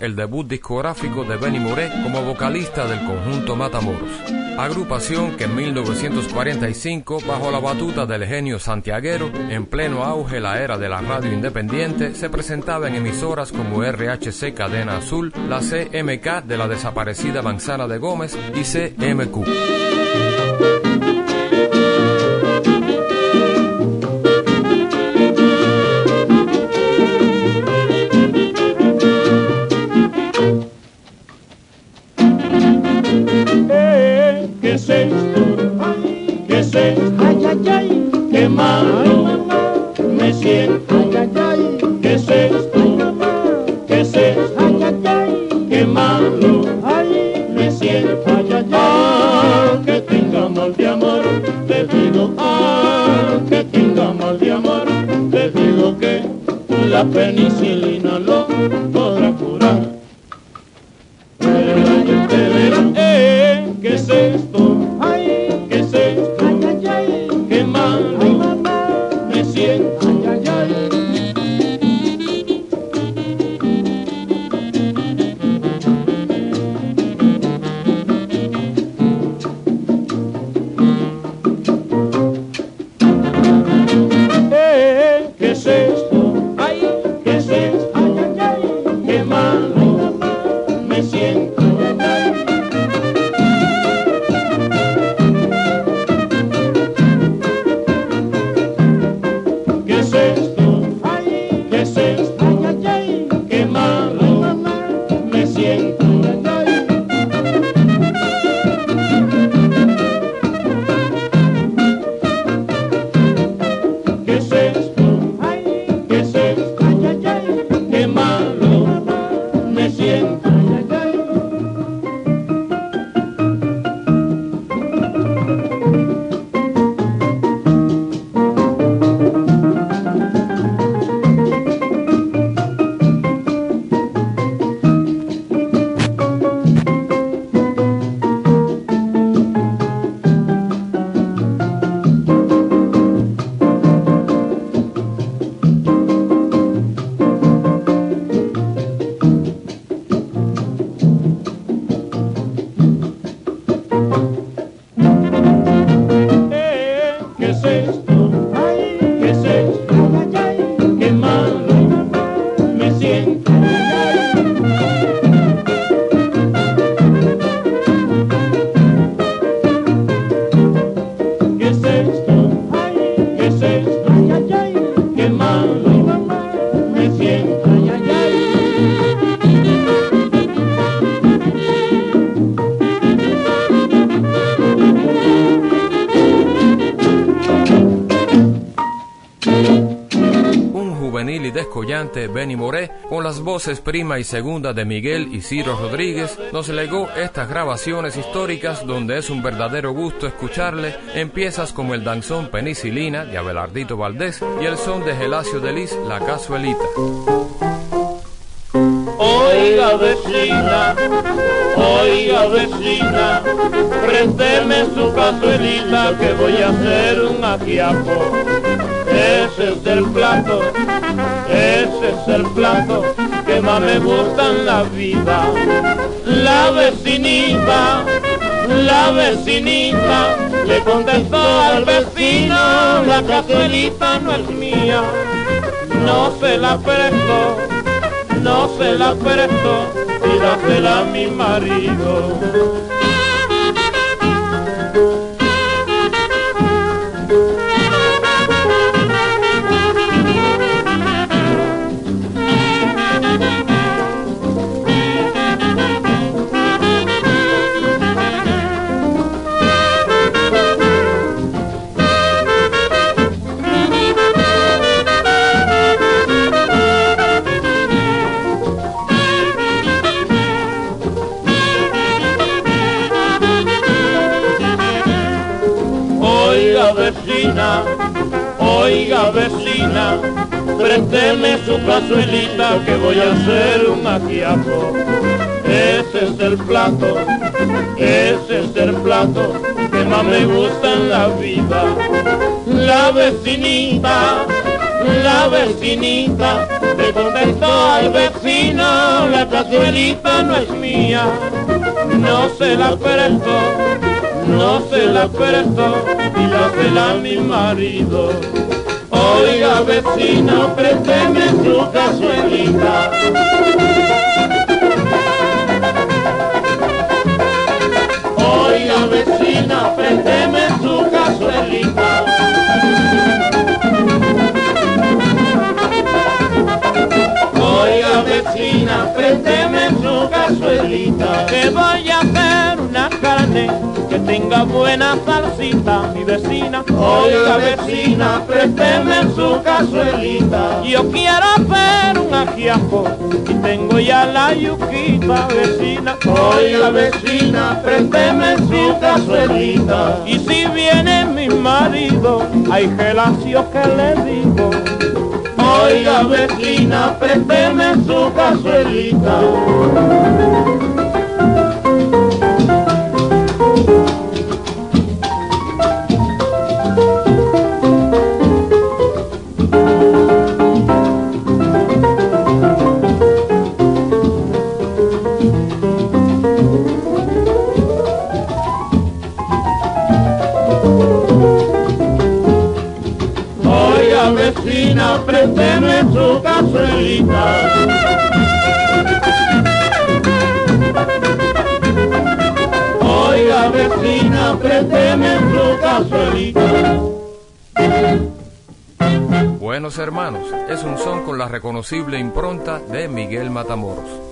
el debut discográfico de Benny Moré como vocalista del conjunto Matamoros, agrupación que en 1945, bajo la batuta del genio santiaguero, en pleno auge la era de la radio independiente, se presentaba en emisoras como RHC Cadena Azul, la CMK de la desaparecida Manzana de Gómez y CMQ. te digo que la penicilina lo Benny Moré, con las voces prima y segunda de Miguel y Ciro Rodríguez, nos legó estas grabaciones históricas donde es un verdadero gusto escucharle en piezas como el danzón Penicilina de Abelardito Valdés y el son de Gelacio Delis La Casuelita. Oiga vecina, oiga vecina, présteme su cazuelita que voy a hacer un ajiaco. Ese es el plato, ese es el plato que más me gusta en la vida. La vecinita, la vecinita, le contestó al vecino, la cazuelita no es mía, no se la presto no se la presto y dásela a mi marido. Vecina, présteme su cazuelita que voy a hacer un ajiaco. Ese es el plato, ese es el plato que más me gusta en la vida. La vecinita, la vecinita, le contestó al vecino, la cazuelita no es mía, no se la presto no se la presto y dásela a mi marido. Oiga vecina, présteme su cazuelita. Oiga vecina, présteme su cazuelita. Oiga vecina, présteme su cazuelita. Que voy a hacer una carne que tenga buena salsita, mi vecina. Oiga vecina, présteme su cazuelita. Yo quiero hacer un ajiaco y tengo ya la yuquita, vecina. Oiga vecina, présteme su cazuelita. Y si viene mi marido, hay gelacio que le digo. Oiga vecina, présteme su cazuelita. Buenos hermanos, es un son con la reconocible impronta de Miguel Matamoros.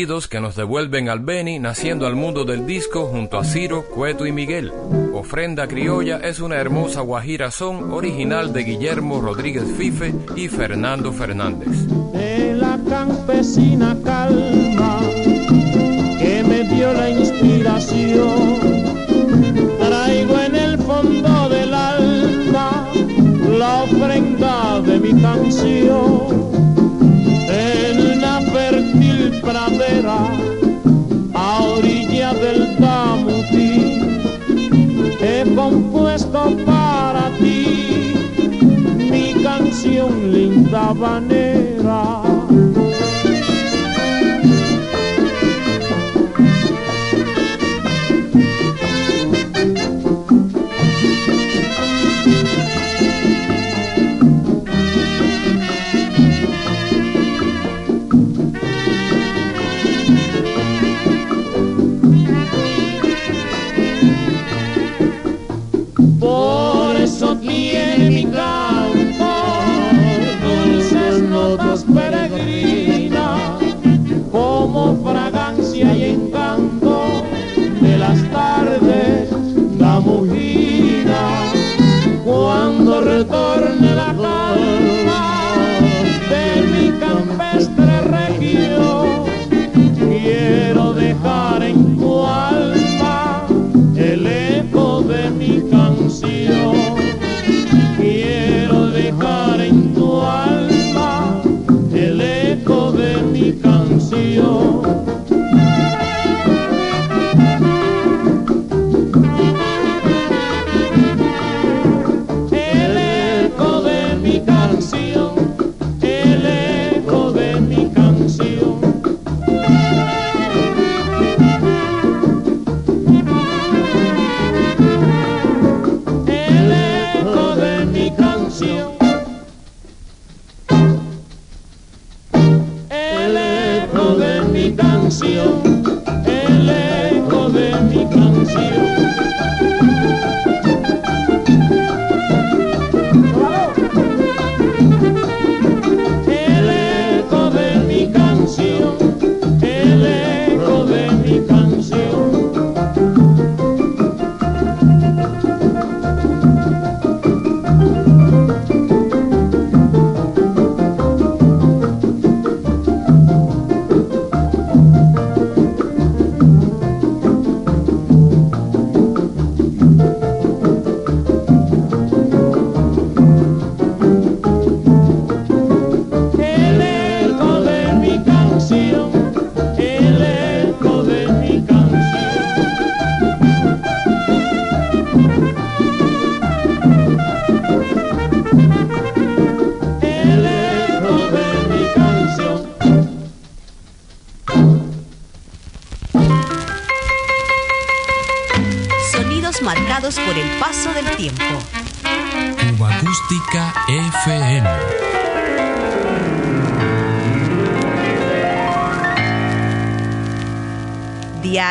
Que nos devuelven al Beni naciendo al mundo del disco junto a Ciro, Cueto y Miguel. Ofrenda Criolla es una hermosa guajira son original de Guillermo Rodríguez Fife y Fernando Fernández. De la campesina calma que me dio la inspiración, traigo en el fondo del alma la ofrenda de mi canción. Compuesto para ti mi canción linda banera.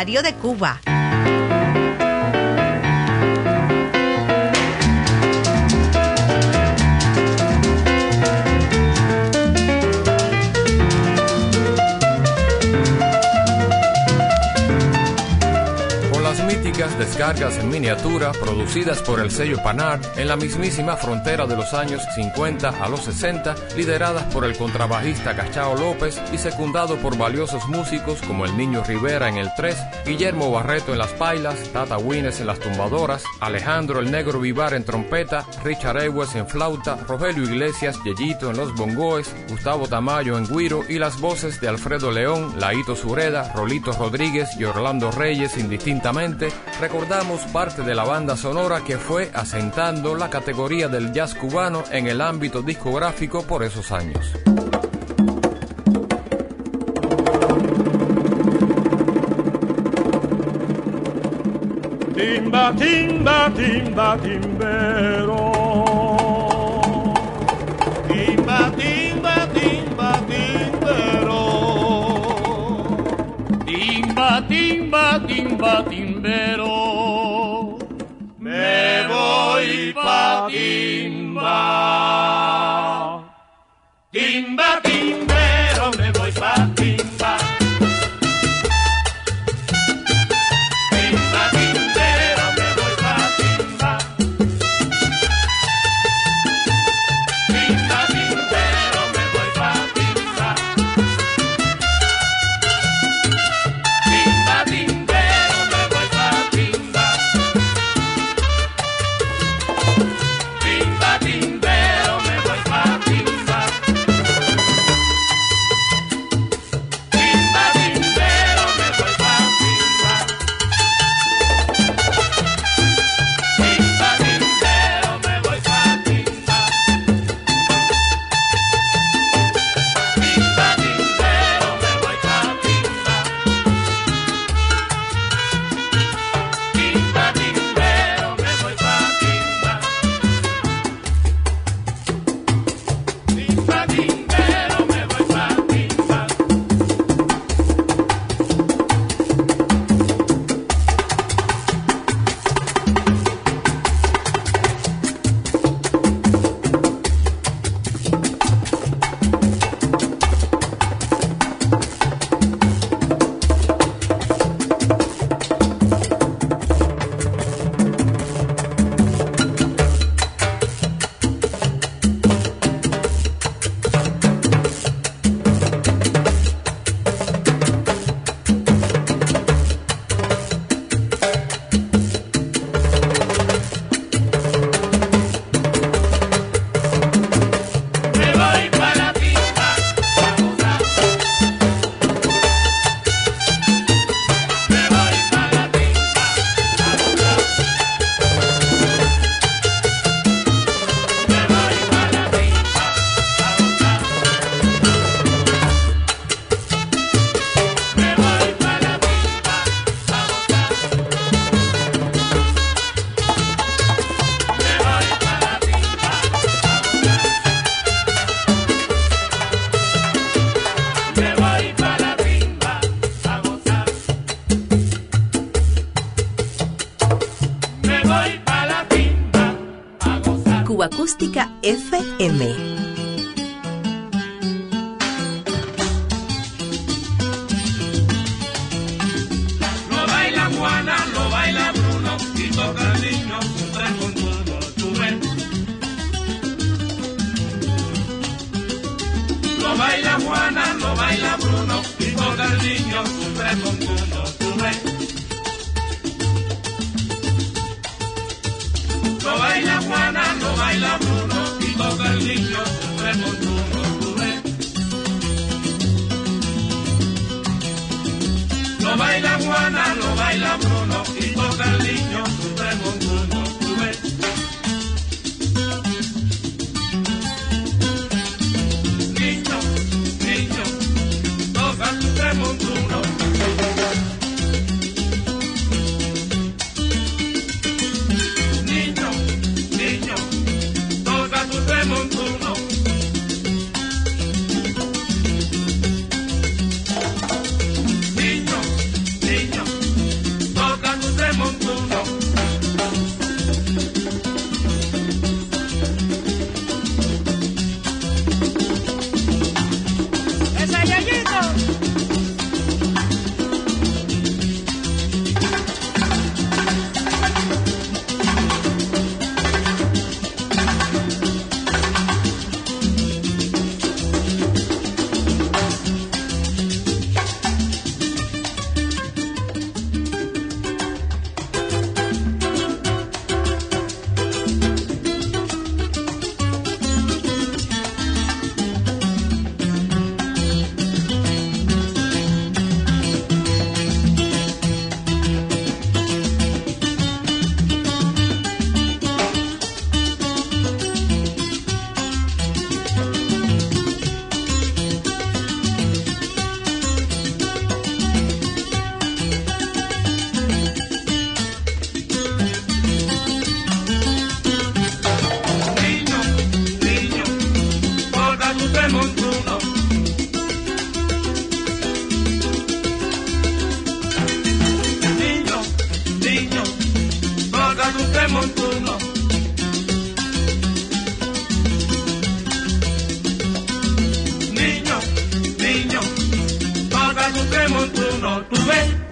Diario de Cuba. Descargas en miniatura producidas por el sello Panard en la mismísima frontera de los años 50 a los 60, lideradas por el contrabajista Cachao López y secundado por valiosos músicos como el Niño Rivera en el 3, Guillermo Barreto en las pailas, Tata Wines en las tumbadoras, Alejandro el Negro Vivar en trompeta, Richard Ewes en flauta, Rogelio Iglesias, Yeyito en los bongoes, Gustavo Tamayo en guiro y las voces de Alfredo León, Laito Sureda, Rolito Rodríguez y Orlando Reyes indistintamente, recordamos parte de la banda sonora que fue asentando la categoría del jazz cubano en el ámbito discográfico por esos años. Timba, timba, timba, timbero. Timba,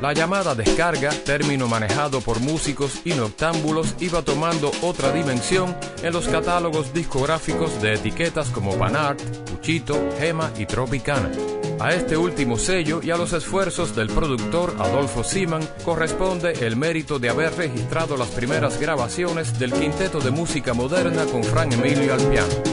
La llamada descarga, término manejado por músicos y noctámbulos, iba tomando otra dimensión en los catálogos discográficos de etiquetas como Banart, Puchito, Gema y Tropicana. A este último sello y a los esfuerzos del productor Adolfo Siman corresponde el mérito de haber registrado las primeras grabaciones del quinteto de música moderna con Fran Emilio al piano.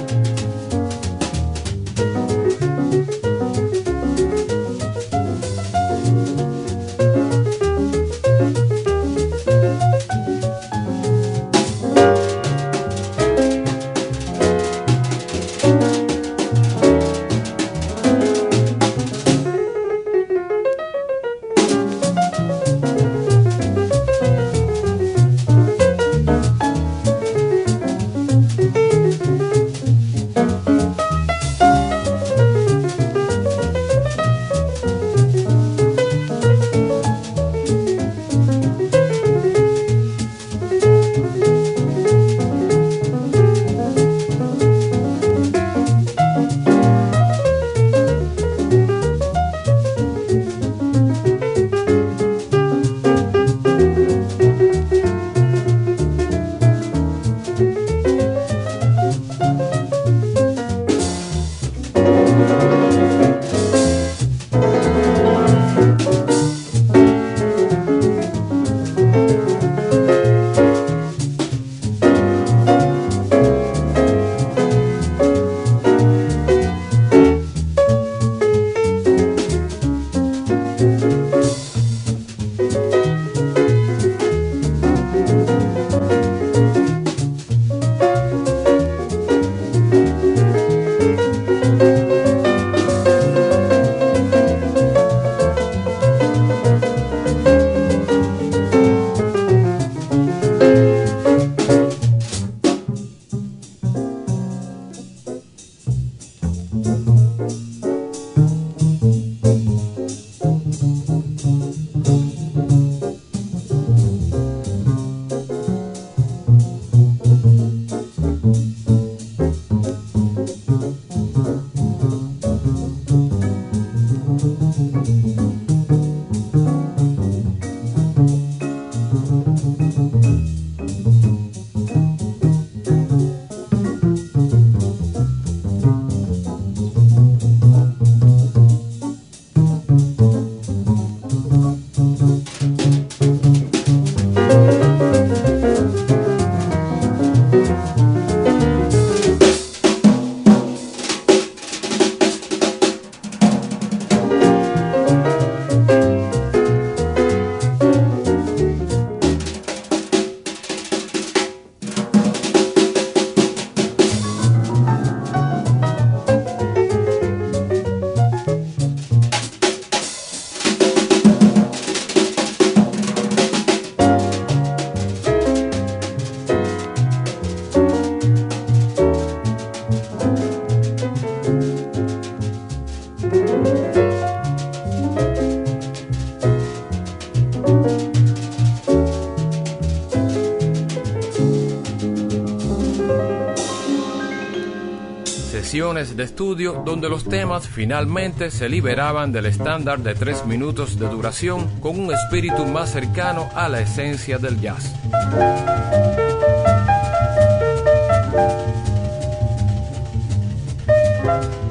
De estudio donde los temas finalmente se liberaban del estándar de tres minutos de duración con un espíritu más cercano a la esencia del jazz.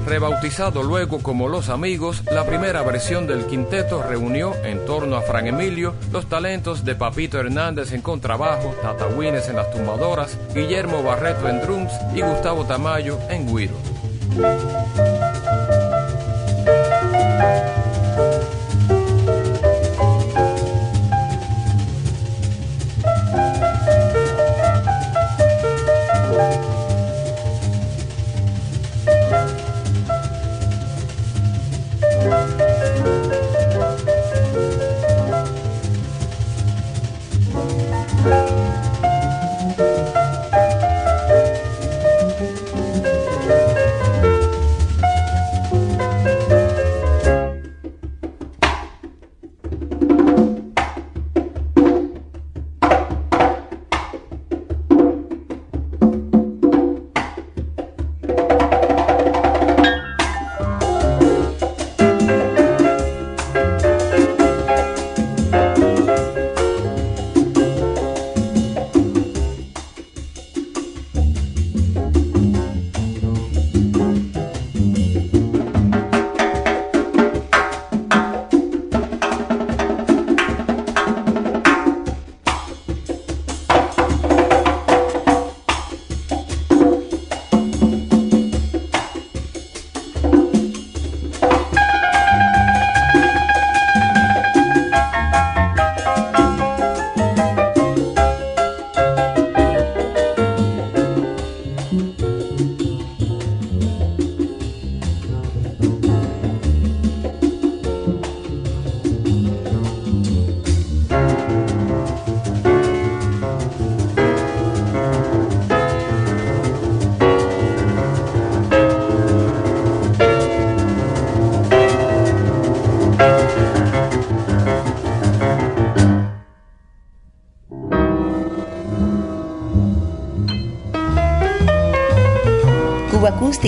Rebautizado luego como Los Amigos, la primera versión del quinteto reunió en torno a Fran Emilio los talentos de Papito Hernández en contrabajo, Tata Wines en las tumbadoras, Guillermo Barreto en drums y Gustavo Tamayo en guiro. Thank you.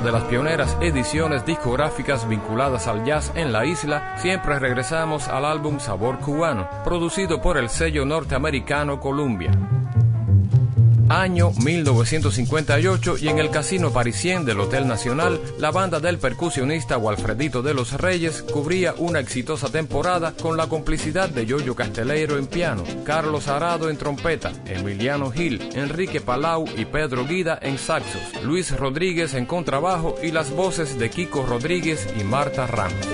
De las pioneras ediciones discográficas vinculadas al jazz en la isla, siempre regresamos al álbum Sabor Cubano, producido por el sello norteamericano Columbia año 1958 y en el Casino Parisien del Hotel Nacional, la banda del percusionista Walfredito de los Reyes cubría una exitosa temporada con la complicidad de Yoyo Casteleiro en piano, Carlos Arado en trompeta, Emiliano Gil, Enrique Palau y Pedro Guida en saxos, Luis Rodríguez en contrabajo y las voces de Kiko Rodríguez y Marta Ramos.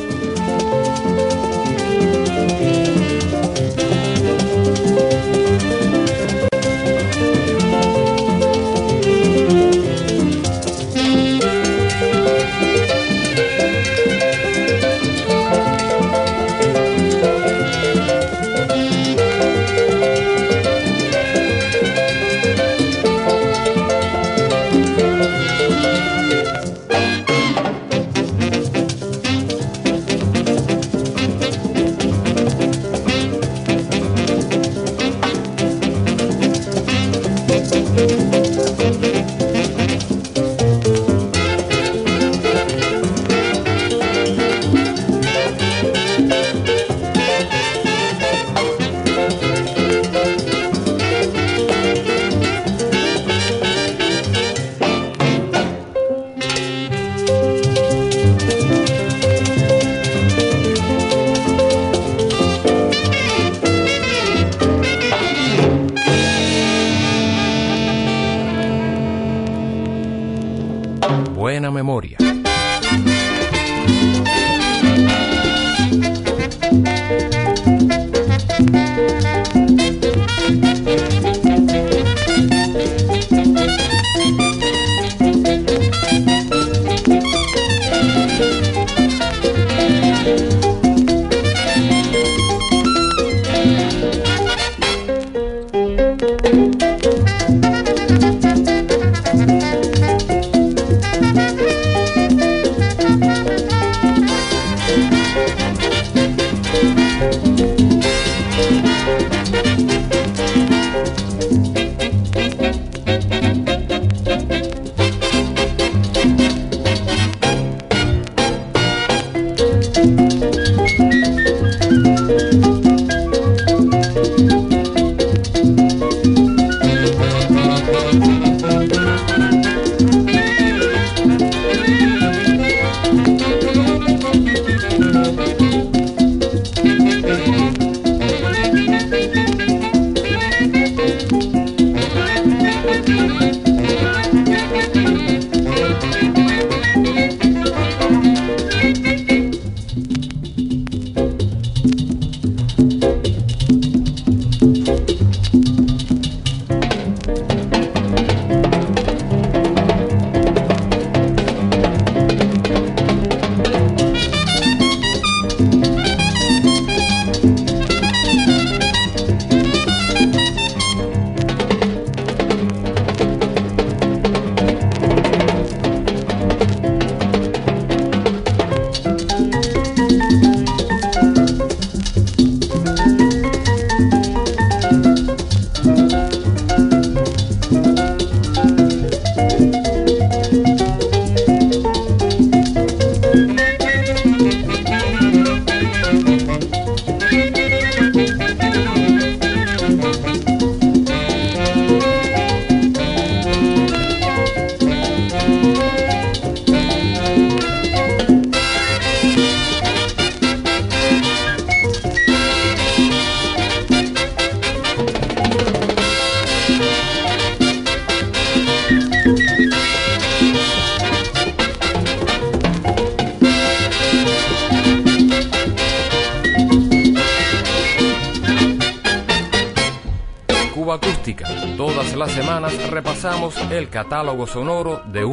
El catálogo sonoro de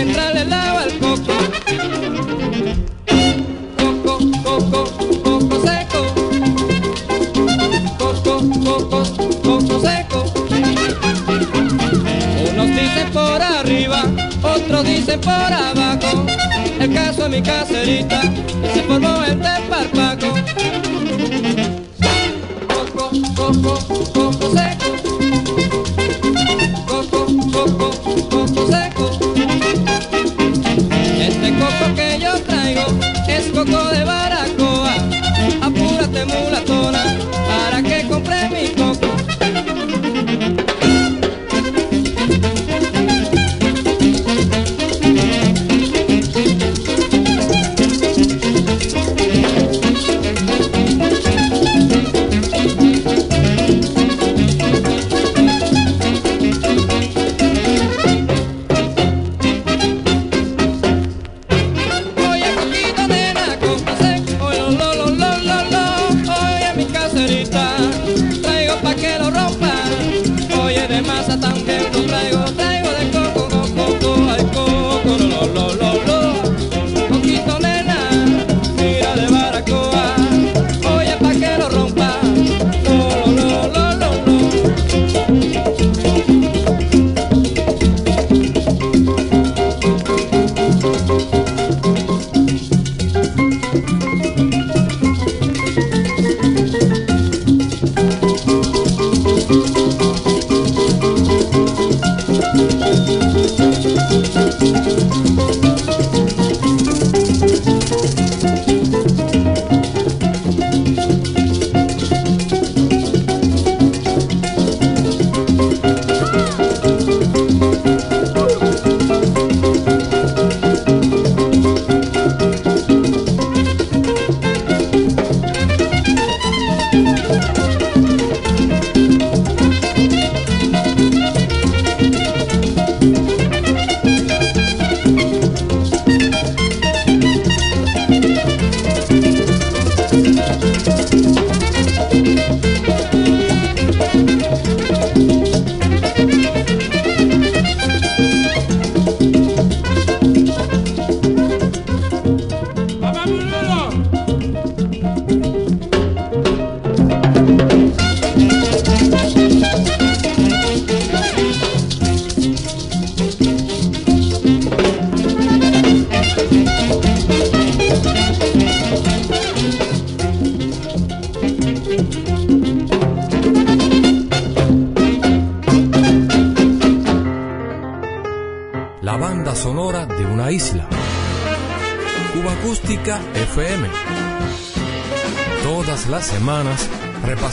entra el al coco. Coco, coco, coco seco. Coco, coco, coco seco. Unos dicen por arriba, otros dicen por abajo. El caso es mi caserita, y se formó el desparpaco. Coco, coco, coco.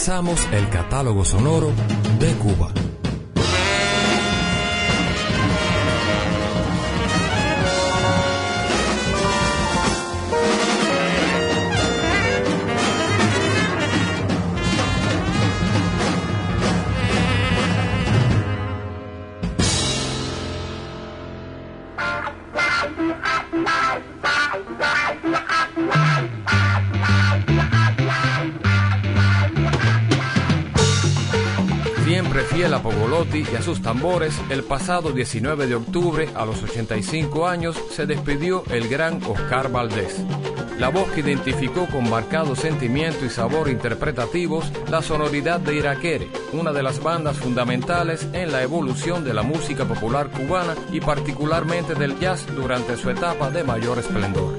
El catálogo sonoro tambores, el pasado 19 de octubre, a los 85 años, se despidió el gran Oscar Valdés. La voz que identificó con marcado sentimiento y sabor interpretativos la sonoridad de Iraquere, una de las bandas fundamentales en la evolución de la música popular cubana y particularmente del jazz durante su etapa de mayor esplendor.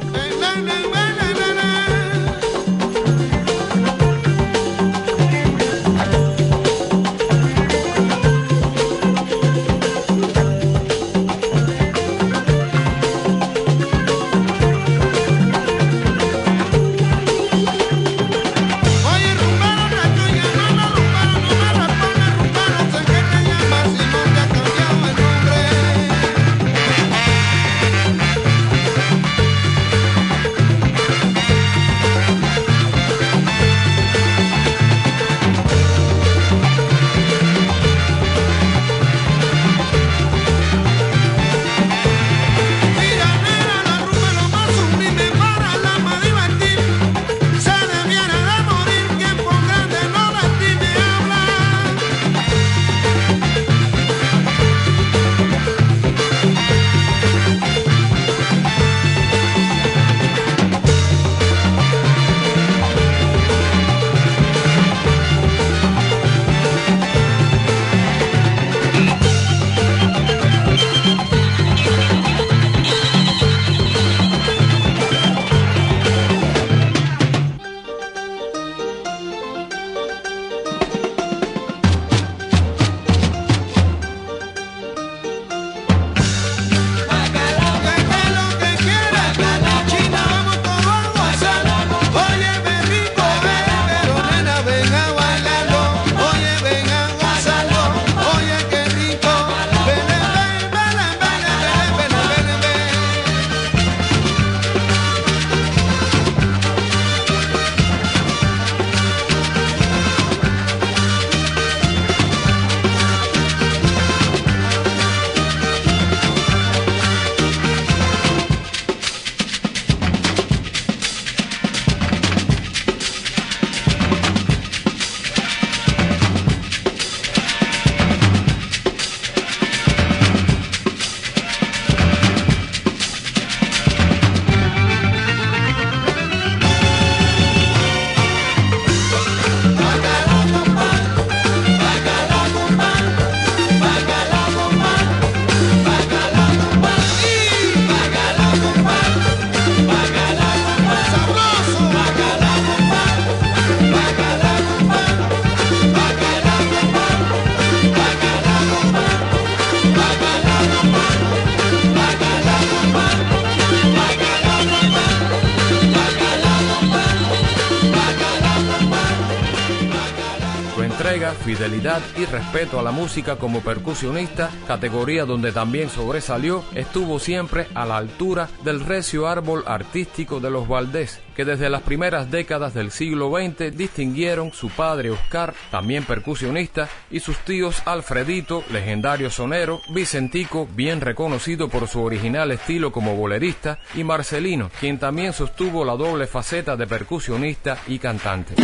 Respeto a la música como percusionista, categoría donde también sobresalió, estuvo siempre a la altura del recio árbol artístico de los Valdés, que desde las primeras décadas del siglo XX distinguieron su padre Oscar, también percusionista, y sus tíos Alfredito, legendario sonero, Vicentico, bien reconocido por su original estilo como bolerista, y Marcelino, quien también sostuvo la doble faceta de percusionista y cantante.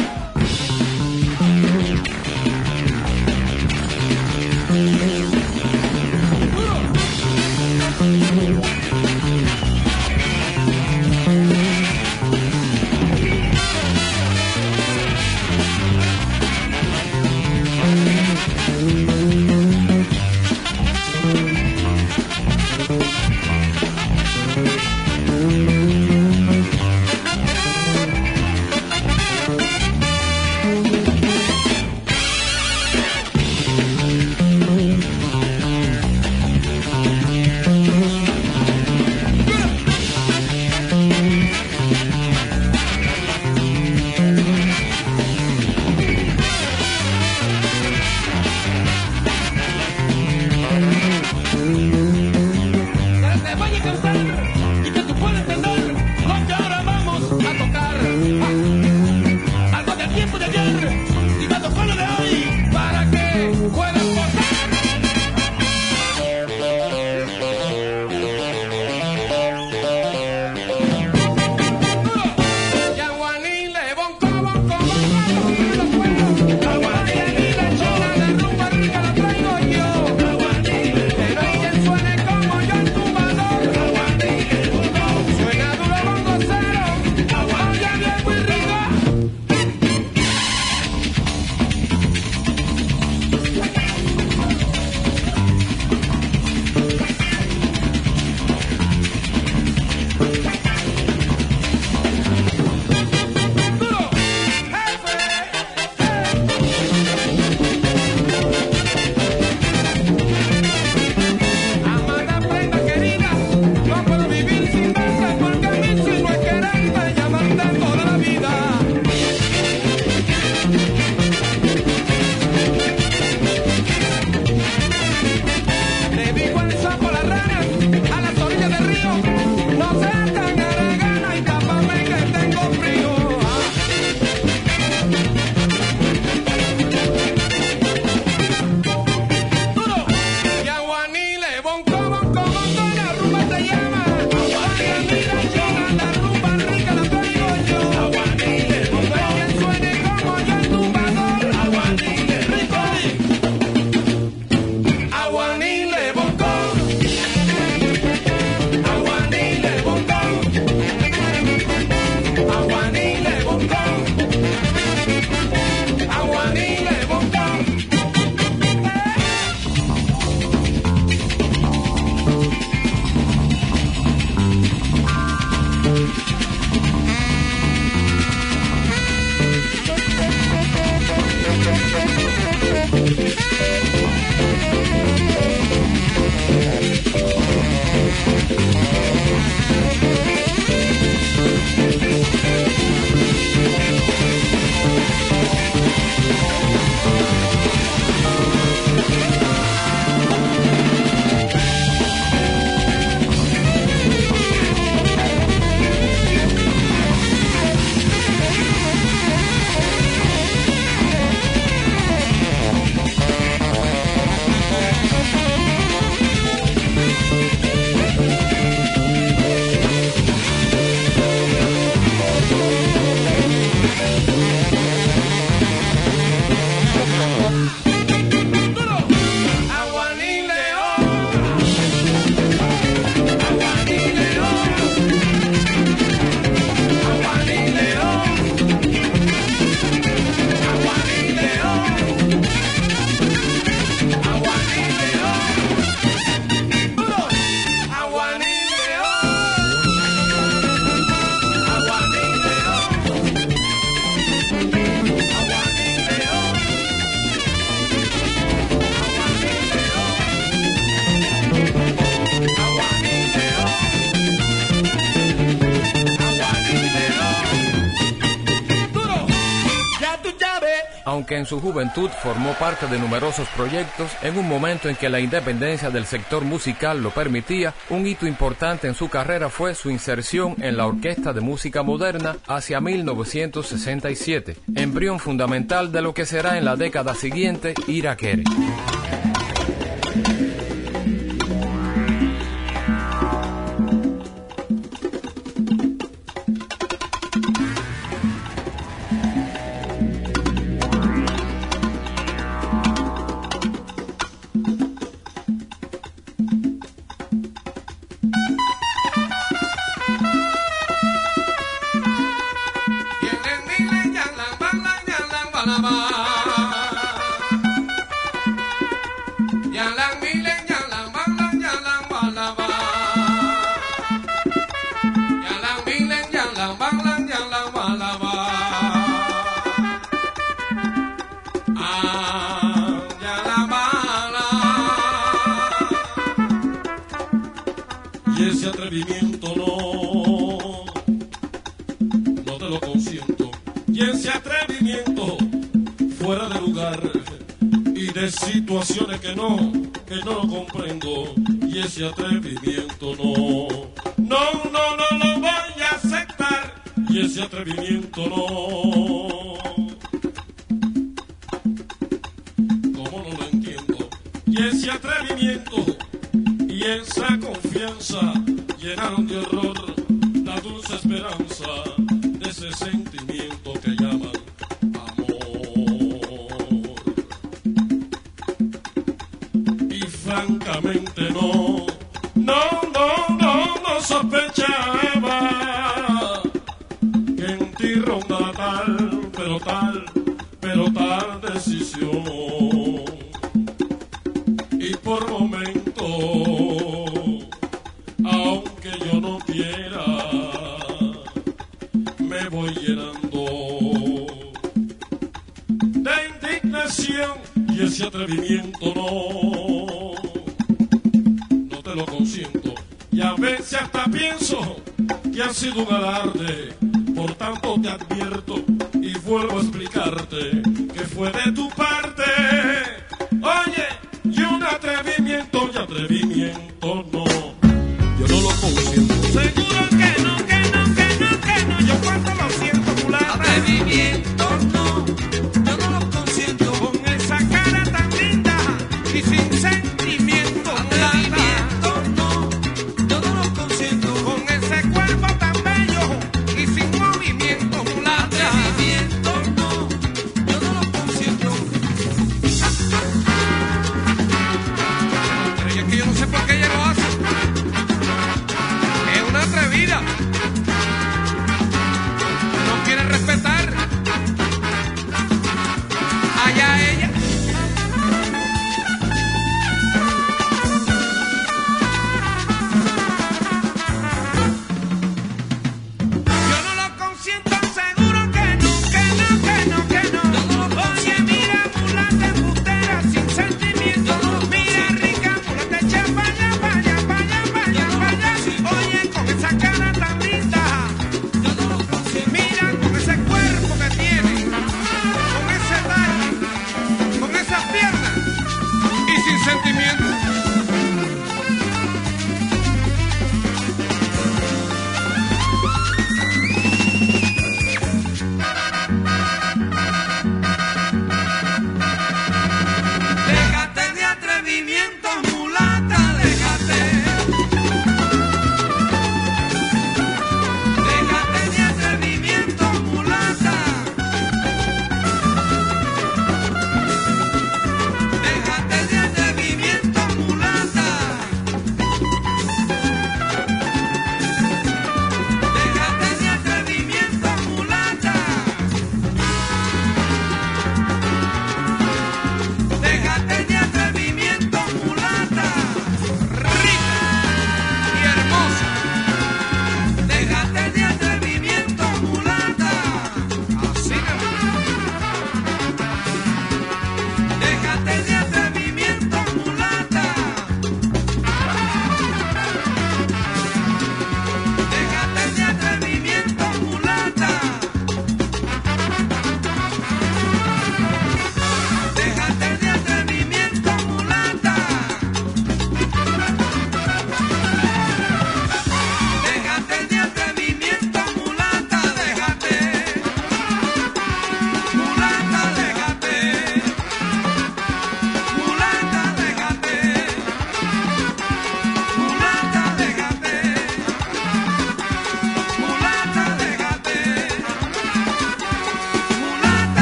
Aunque en su juventud formó parte de numerosos proyectos, en un momento en que la independencia del sector musical lo permitía, un hito importante en su carrera fue su inserción en la Orquesta de Música Moderna hacia 1967, embrión fundamental de lo que será en la década siguiente Iraquere. Open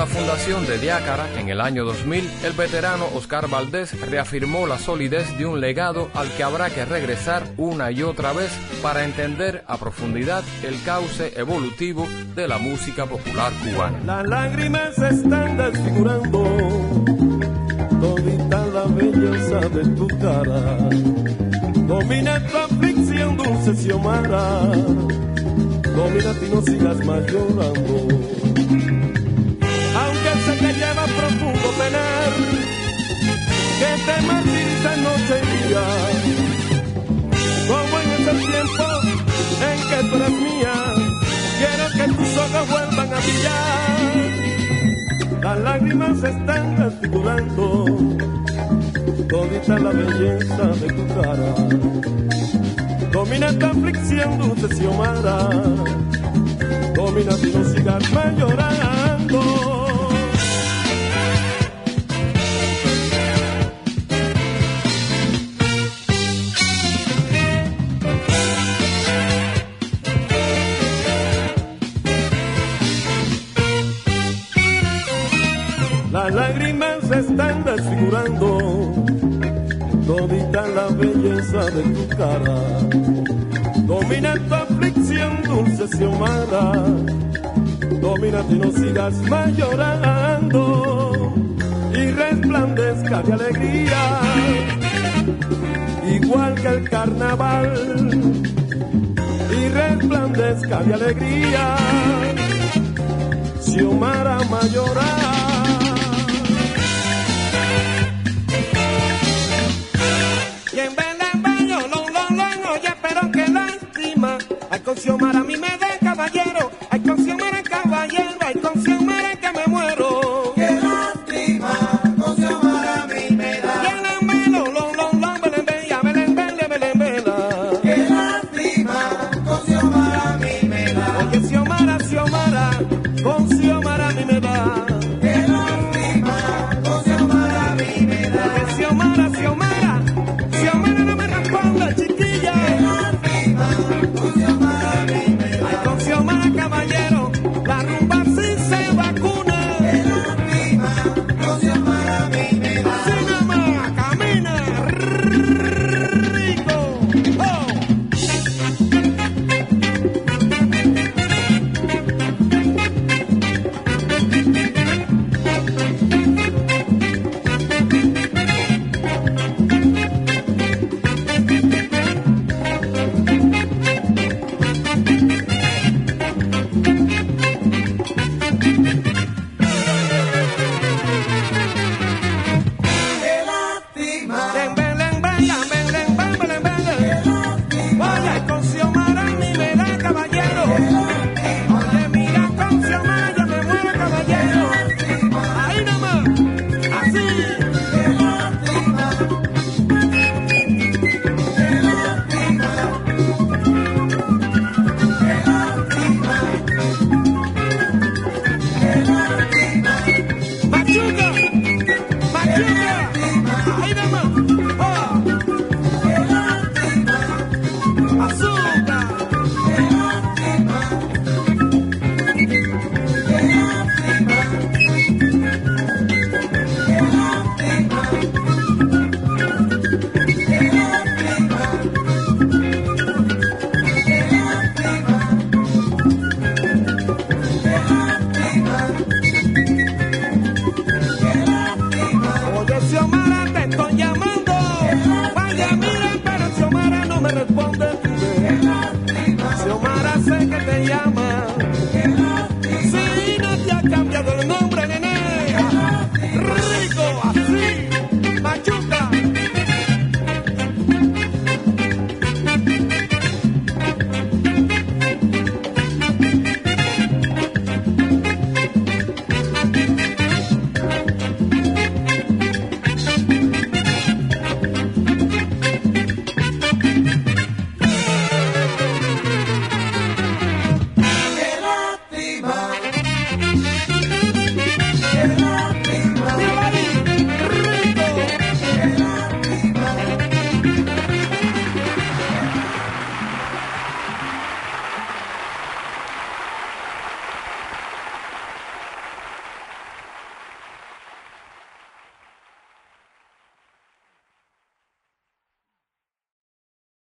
La fundación de Diácara en el año 2000, el veterano Oscar Valdés reafirmó la solidez de un legado al que habrá que regresar una y otra vez para entender a profundidad el cauce evolutivo de la música popular cubana. Las lágrimas están desfigurando todita la belleza de tu cara. Domina tu aflicción, dulce Xiomara. Domina ti, no sigas más llorando que te martiriza noche y día, como en ese tiempo en que tú eras mía, quiero que tus ojos vuelvan a brillar. Las lágrimas están articulando todita la belleza de tu cara. Domina esta aflicción, dulce Xiomara. Domina si no sigas más llorando. están desfigurando todita la belleza de tu cara. Domina tu aflicción, dulce Xiomara. Domina y no sigas más llorando y resplandezca de alegría, igual que el carnaval. Y resplandezca de alegría, Xiomara mayoral.